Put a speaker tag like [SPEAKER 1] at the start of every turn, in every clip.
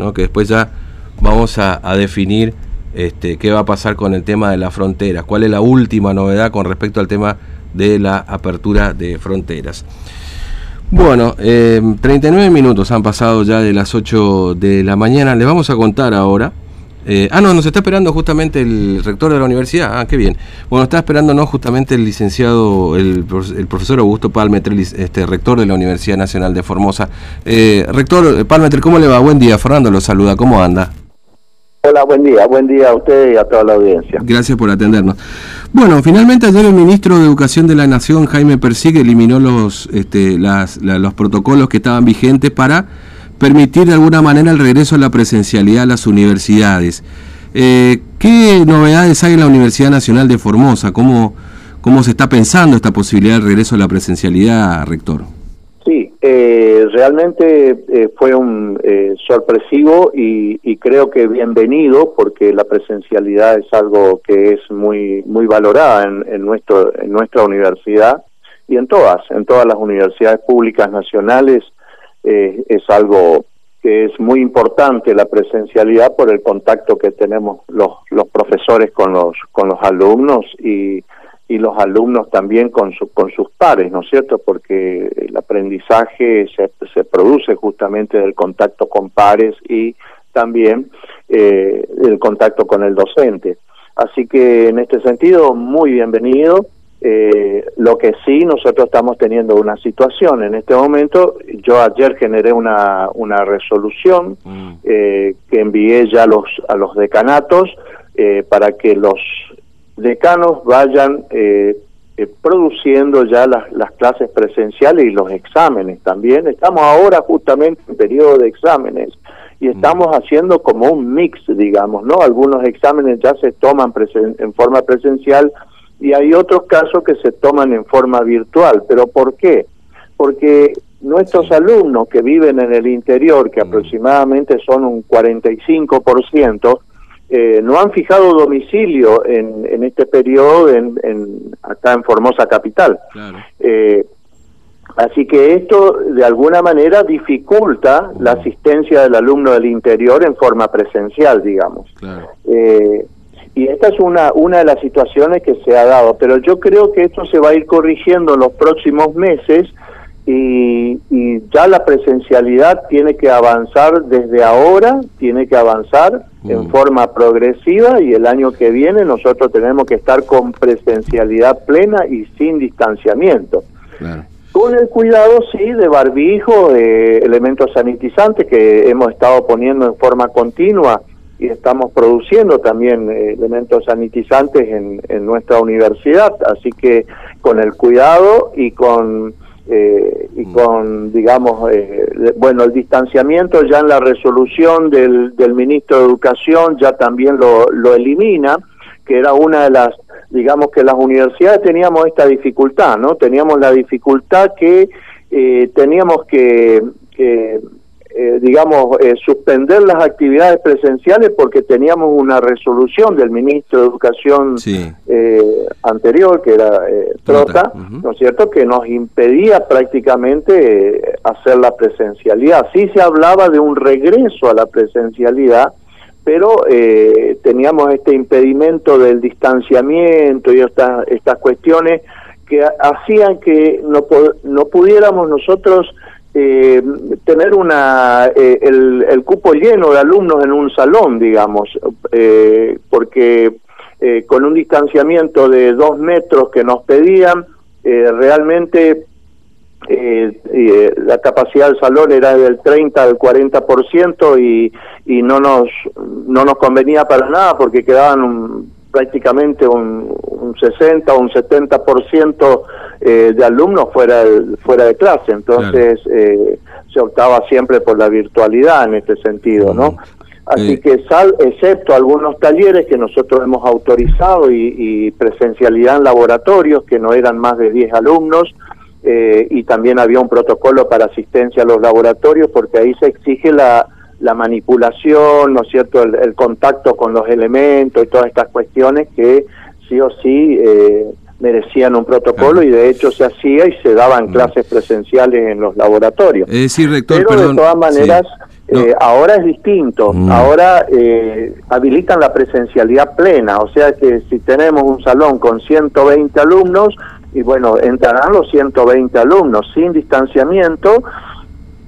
[SPEAKER 1] ¿no? que después ya vamos a, definir este, qué va a pasar con el tema de las fronteras, cuál es la última novedad con respecto al tema de la apertura de fronteras. Bueno, 39 eh, minutos han pasado ya de las 8 de la mañana. Les vamos a contar ahora. Eh, ah, no, nos está esperando justamente el rector de la universidad. Ah, qué bien. Bueno, está esperándonos justamente el licenciado, el, profesor Augusto Palmetre, este, rector de la Universidad Nacional de Formosa. Eh, rector Palmetre, ¿cómo le va? Buen día. Fernando lo saluda. ¿Cómo anda?
[SPEAKER 2] Hola, buen día. Buen día a usted y a toda la audiencia.
[SPEAKER 1] Gracias por atendernos. Bueno, finalmente ayer el ministro de Educación de la Nación, Jaime Persigue, eliminó los, este, los protocolos que estaban vigentes para permitir de alguna manera el regreso a la presencialidad a las universidades. Eh, ¿Qué novedades hay en la Universidad Nacional de Formosa? ¿Cómo, ¿Cómo se está pensando esta posibilidad de regreso a la presencialidad, rector?
[SPEAKER 2] Sí, eh, realmente eh, fue un eh, sorpresivo y, creo que bienvenido porque la presencialidad es algo que es muy muy valorada en, nuestro en nuestra universidad y en todas en todas las universidades públicas nacionales es algo que es muy importante la presencialidad por el contacto que tenemos los los profesores con los con los alumnos y y los alumnos también con, su, con sus pares, ¿no es cierto? Porque el aprendizaje se, se produce justamente del contacto con pares y también eh, el contacto con el docente. Así que en este sentido, muy bienvenido. Eh, lo que sí, nosotros estamos teniendo una situación. En este momento, yo ayer generé una, una resolución mm. eh, que envié ya a los, a los decanatos eh, para que los decanos vayan eh, eh, produciendo ya las, las clases presenciales y los exámenes también. Estamos ahora justamente en periodo de exámenes y mm. estamos haciendo como un mix, digamos, ¿no? Algunos exámenes ya se toman en forma presencial y hay otros casos que se toman en forma virtual. ¿Pero por qué? Porque nuestros alumnos que viven en el interior, que mm. aproximadamente son un 45%, eh, no han fijado domicilio en, en este periodo en, acá en Formosa Capital. Eh, así que esto de alguna manera dificulta la asistencia del alumno del interior en forma presencial, digamos. Eh, y esta es una, una de las situaciones que se ha dado, pero yo creo que esto se va a ir corrigiendo en los próximos meses y, ya la presencialidad tiene que avanzar desde ahora, tiene que avanzar en mm. forma progresiva y el año que viene nosotros tenemos que estar con presencialidad plena y sin distanciamiento. Con el cuidado, sí, de barbijo, de elementos sanitizantes que hemos estado poniendo en forma continua y estamos produciendo también eh, elementos sanitizantes en, en nuestra universidad. Así que con el cuidado y con eh, y mm. con, digamos, eh, bueno, el distanciamiento ya en la resolución del, del ministro de Educación ya también lo, lo elimina, que era una de las, digamos que las universidades teníamos esta dificultad, ¿no? Teníamos la dificultad que eh, teníamos que, que eh, digamos, eh, suspender las actividades presenciales porque teníamos una resolución del ministro de Educación eh, anterior, que era Trota, ¿no es cierto?, que nos impedía prácticamente hacer la presencialidad. Sí se hablaba de un regreso a la presencialidad, pero teníamos este impedimento del distanciamiento y estas estas cuestiones que hacían que no, no pudiéramos nosotros eh, tener una eh, el, el, cupo lleno de alumnos en un salón, digamos, eh, porque eh, con un distanciamiento de dos metros que nos pedían, realmente la capacidad del salón era del 30 al 40% y, y no nos no nos convenía para nada porque quedaban un, prácticamente un, un 60 o un 70% eh, de alumnos fuera, fuera de clase. Entonces eh, se optaba siempre por la virtualidad en este sentido, ¿no? Así que, sal, excepto algunos talleres que nosotros hemos autorizado y, presencialidad en laboratorios que no eran más de 10 alumnos, eh, y también había un protocolo para asistencia a los laboratorios porque ahí se exige la, la manipulación, ¿no es cierto?, el, contacto con los elementos y todas estas cuestiones que sí o sí eh, merecían un protocolo y de hecho se hacía y se daban clases presenciales en los laboratorios.
[SPEAKER 1] Es decir, rector,
[SPEAKER 2] Pero de todas maneras, Eh, ahora es distinto, mm. ahora eh, habilitan la presencialidad plena, o sea que si tenemos un salón con 120 alumnos, y bueno, entrarán los 120 alumnos sin distanciamiento,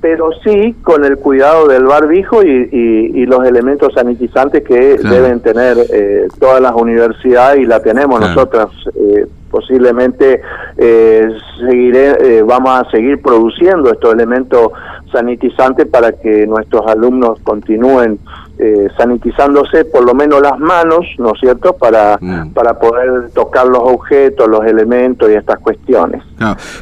[SPEAKER 2] pero sí con el cuidado del barbijo y, y, los elementos sanitizantes que deben tener eh, todas las universidades y la tenemos nosotras. Eh, posiblemente eh, seguiré, eh, vamos a seguir produciendo estos elementos sanitizantes para que nuestros alumnos continúen eh, sanitizándose por lo menos las manos, ¿no es cierto?, para, mm. para poder tocar los objetos, los elementos y estas cuestiones.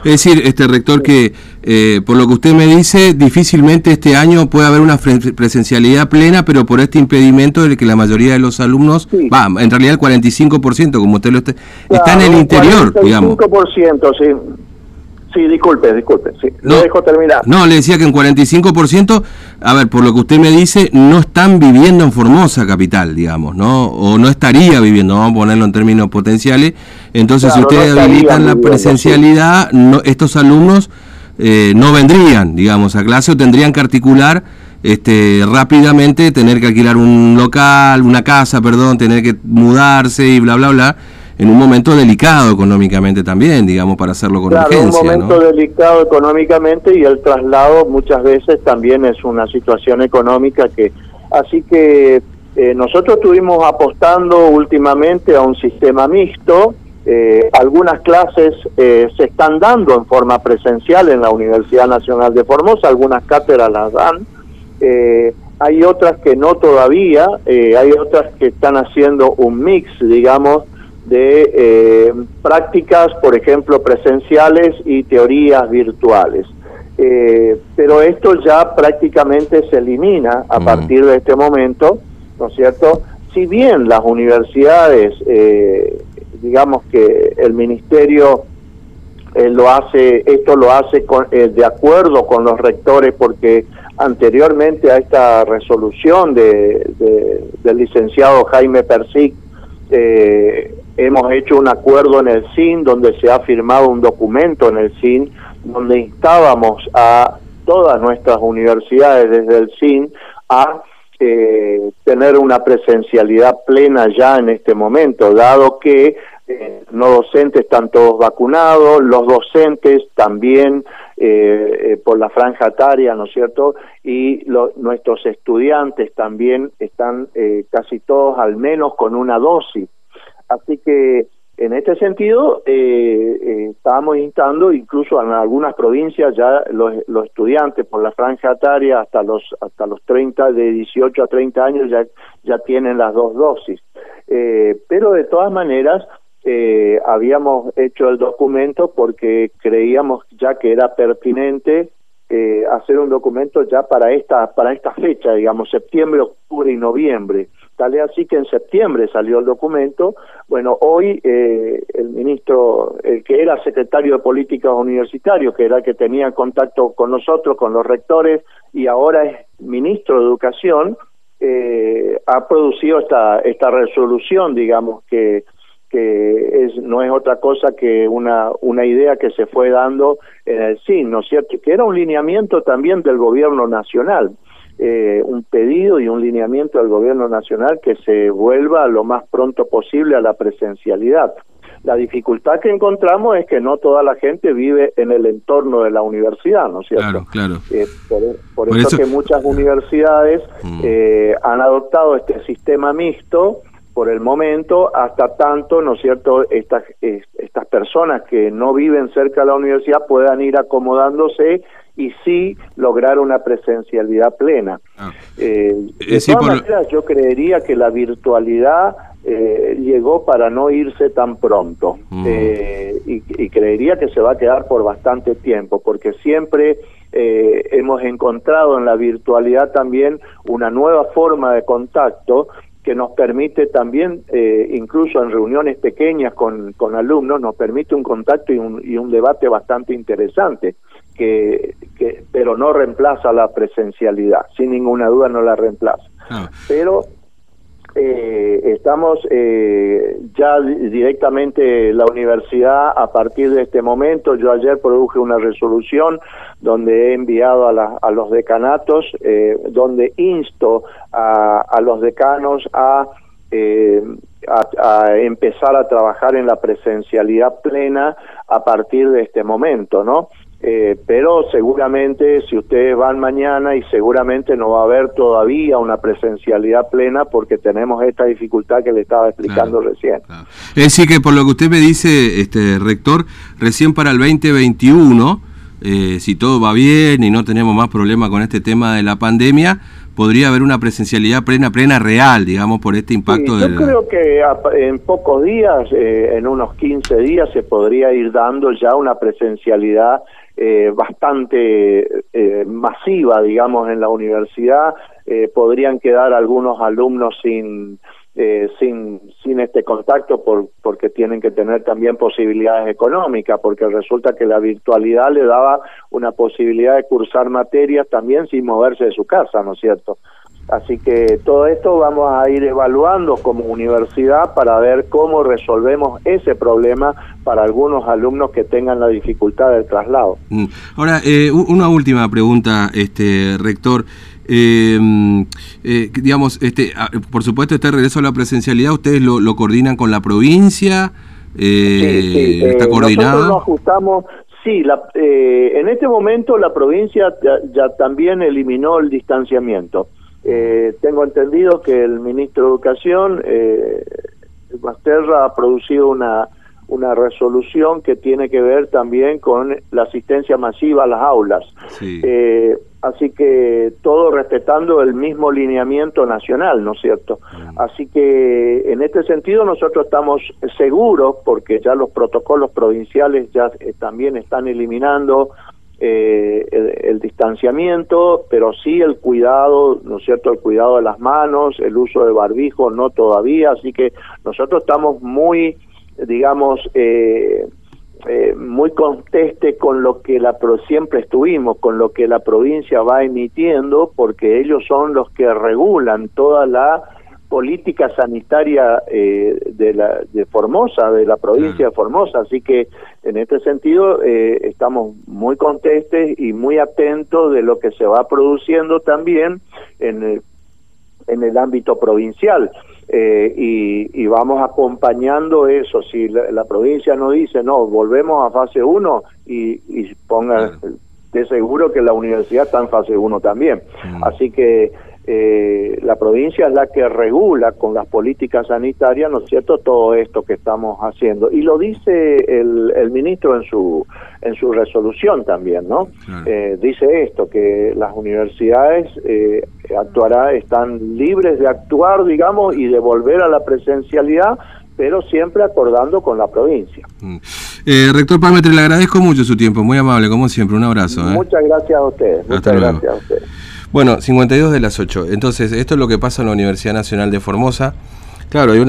[SPEAKER 1] Es decir, este rector, que eh, por lo que usted me dice, difícilmente este año puede haber una presencialidad plena, pero por este impedimento de que la mayoría de los alumnos, va, en realidad el 45%, como usted lo está, está en el interior, digamos.
[SPEAKER 2] 45%, sí. Sí, disculpe, disculpe, sí. No, dejo terminar.
[SPEAKER 1] No, le decía que en 45%, a ver, por lo que usted me dice, no están viviendo en Formosa capital, digamos, ¿no? O no estaría viviendo, vamos a ponerlo en términos potenciales. Entonces, si ustedes habilitan la presencialidad, no, estos alumnos eh, no vendrían, digamos, a clase o tendrían que articular este, rápidamente, tener que alquilar un local, una casa, perdón, tener que mudarse y bla, bla, bla en un momento delicado económicamente también, digamos, para hacerlo con
[SPEAKER 2] claro, urgencia. un momento delicado económicamente y el traslado muchas veces también es una situación económica que... Así que eh, nosotros estuvimos apostando últimamente a un sistema mixto. Eh, algunas clases eh, se están dando en forma presencial en la Universidad Nacional de Formosa, algunas cátedras las dan. hay otras que no todavía, hay otras que están haciendo un mix, digamos, de eh, prácticas, por ejemplo, presenciales y teorías virtuales. Eh, pero esto ya prácticamente se elimina a partir de este momento, ¿no es cierto? Si bien las universidades, eh, digamos que el ministerio lo hace, esto lo hace con, de acuerdo con los rectores, porque anteriormente a esta resolución de, del licenciado Jaime Persic, eh, hemos hecho un acuerdo en el CIN donde se ha firmado un documento en el CIN donde instábamos a todas nuestras universidades desde el CIN a eh, tener una presencialidad plena ya en este momento, dado que eh, no docentes están todos vacunados, los docentes también eh, por la franja etaria, ¿no es cierto? Y nuestros estudiantes también están casi todos al menos con una dosis Así que en este sentido, eh, eh, estábamos instando, incluso en algunas provincias ya los, estudiantes por la franja etaria hasta los hasta los 30, de 18 a 30 años ya, ya tienen las dos dosis. Eh, pero de todas maneras, habíamos hecho el documento porque creíamos ya que era pertinente hacer un documento ya para esta para esta fecha, digamos septiembre, octubre y noviembre. Tal así que en septiembre salió el documento. Bueno, hoy eh, el ministro, el que era secretario de Políticas Universitarios, que era el que tenía contacto con nosotros, con los rectores, y ahora es ministro de Educación, eh, ha producido esta, esta resolución, digamos, que, que es, no es otra cosa que una, una idea que se fue dando en el CIN, ¿no es cierto? Que era un lineamiento también del gobierno nacional. Eh, un pedido y un lineamiento al gobierno nacional que se vuelva lo más pronto posible a la presencialidad. La dificultad que encontramos es que no toda la gente vive en el entorno de la universidad, ¿no es cierto?
[SPEAKER 1] Claro, claro.
[SPEAKER 2] Eh, por, eso, que muchas universidades mm. eh, han adoptado este sistema mixto por el momento, hasta tanto, ¿no es cierto?, estas, estas personas que no viven cerca de la universidad puedan ir acomodándose y sí lograr una presencialidad plena. Ah. Eh, de eh, todas maneras, yo creería que la virtualidad eh, llegó para no irse tan pronto mm. y, y, creería que se va a quedar por bastante tiempo, porque siempre hemos encontrado en la virtualidad también una nueva forma de contacto que nos permite también, incluso en reuniones pequeñas con, con alumnos, nos permite un contacto y un, y un debate bastante interesante que, pero no reemplaza la presencialidad, sin ninguna duda no la reemplaza. Ah. Pero eh, estamos eh, ya directamente la universidad a partir de este momento. Yo ayer produje una resolución donde he enviado a, a los decanatos, eh, donde insto a, a, los decanos a, a, empezar a trabajar en la presencialidad plena a partir de este momento, ¿no? Eh, pero seguramente si ustedes van mañana y seguramente no va a haber todavía una presencialidad plena porque tenemos esta dificultad que le estaba explicando recién.
[SPEAKER 1] Es decir, que por lo que usted me dice, este rector, recién para el 2021, eh, si todo va bien y no tenemos más problemas con este tema de la pandemia, podría haber una presencialidad plena, plena real, digamos, por este impacto.
[SPEAKER 2] yo creo que en pocos días, eh, en unos 15 días, se podría ir dando ya una presencialidad eh, bastante eh, masiva, digamos, en la universidad. Eh, podrían quedar algunos alumnos sin, sin, sin este contacto por, porque tienen que tener también posibilidades económicas, porque resulta que la virtualidad le daba una posibilidad de cursar materias también sin moverse de su casa, ¿no es cierto? Así que todo esto vamos a ir evaluando como universidad para ver cómo resolvemos ese problema para algunos alumnos que tengan la dificultad del traslado.
[SPEAKER 1] Mm. Ahora, eh, una última pregunta, este rector. Em, eh, digamos, este, por supuesto, este regreso a la presencialidad, ¿ustedes lo, coordinan con la provincia?
[SPEAKER 2] Eh, sí, sí. ¿Está coordinado? Nosotros nos ajustamos, Sí, la, en este momento la provincia ya, también eliminó el distanciamiento. Eh, tengo entendido que el ministro de Educación, eh, Basterra, ha producido una, una resolución que tiene que ver también con la asistencia masiva a las aulas. Eh, así que todo respetando el mismo lineamiento nacional, ¿no es cierto? Así que en este sentido nosotros estamos seguros, porque ya los protocolos provinciales ya eh, también están eliminando eh, el, distanciamiento, pero sí el cuidado, ¿no es cierto?, el cuidado de las manos, el uso de barbijo, no todavía, así que nosotros estamos muy, digamos, eh, eh, muy conteste con lo que la siempre estuvimos, con lo que la provincia va emitiendo, porque ellos son los que regulan toda la política sanitaria eh, de, la, de Formosa, de la provincia de Formosa. Así que en este sentido eh, estamos muy contestes y muy atentos de lo que se va produciendo también en el, en el ámbito provincial. Eh, y, vamos acompañando eso. Si la, provincia no dice, no, volvemos a fase 1 y, y ponga de seguro que la universidad está en fase 1 también. Así que eh, la provincia es la que regula con las políticas sanitarias, ¿no es cierto?, todo esto que estamos haciendo. Y lo dice el, el ministro en su, en su resolución también, ¿no? Eh, dice esto, que las universidades eh, actuará, están libres de actuar, digamos, y de volver a la presencialidad, pero siempre acordando con la provincia.
[SPEAKER 1] Mm. Eh, rector Palmetre, le agradezco mucho su tiempo, muy amable, como siempre, un abrazo.
[SPEAKER 2] Muchas gracias a ustedes. Muchas gracias a ustedes.
[SPEAKER 1] Bueno, 52 de las 8. Entonces, esto es lo que pasa en la Universidad Nacional de Formosa. Claro, hay una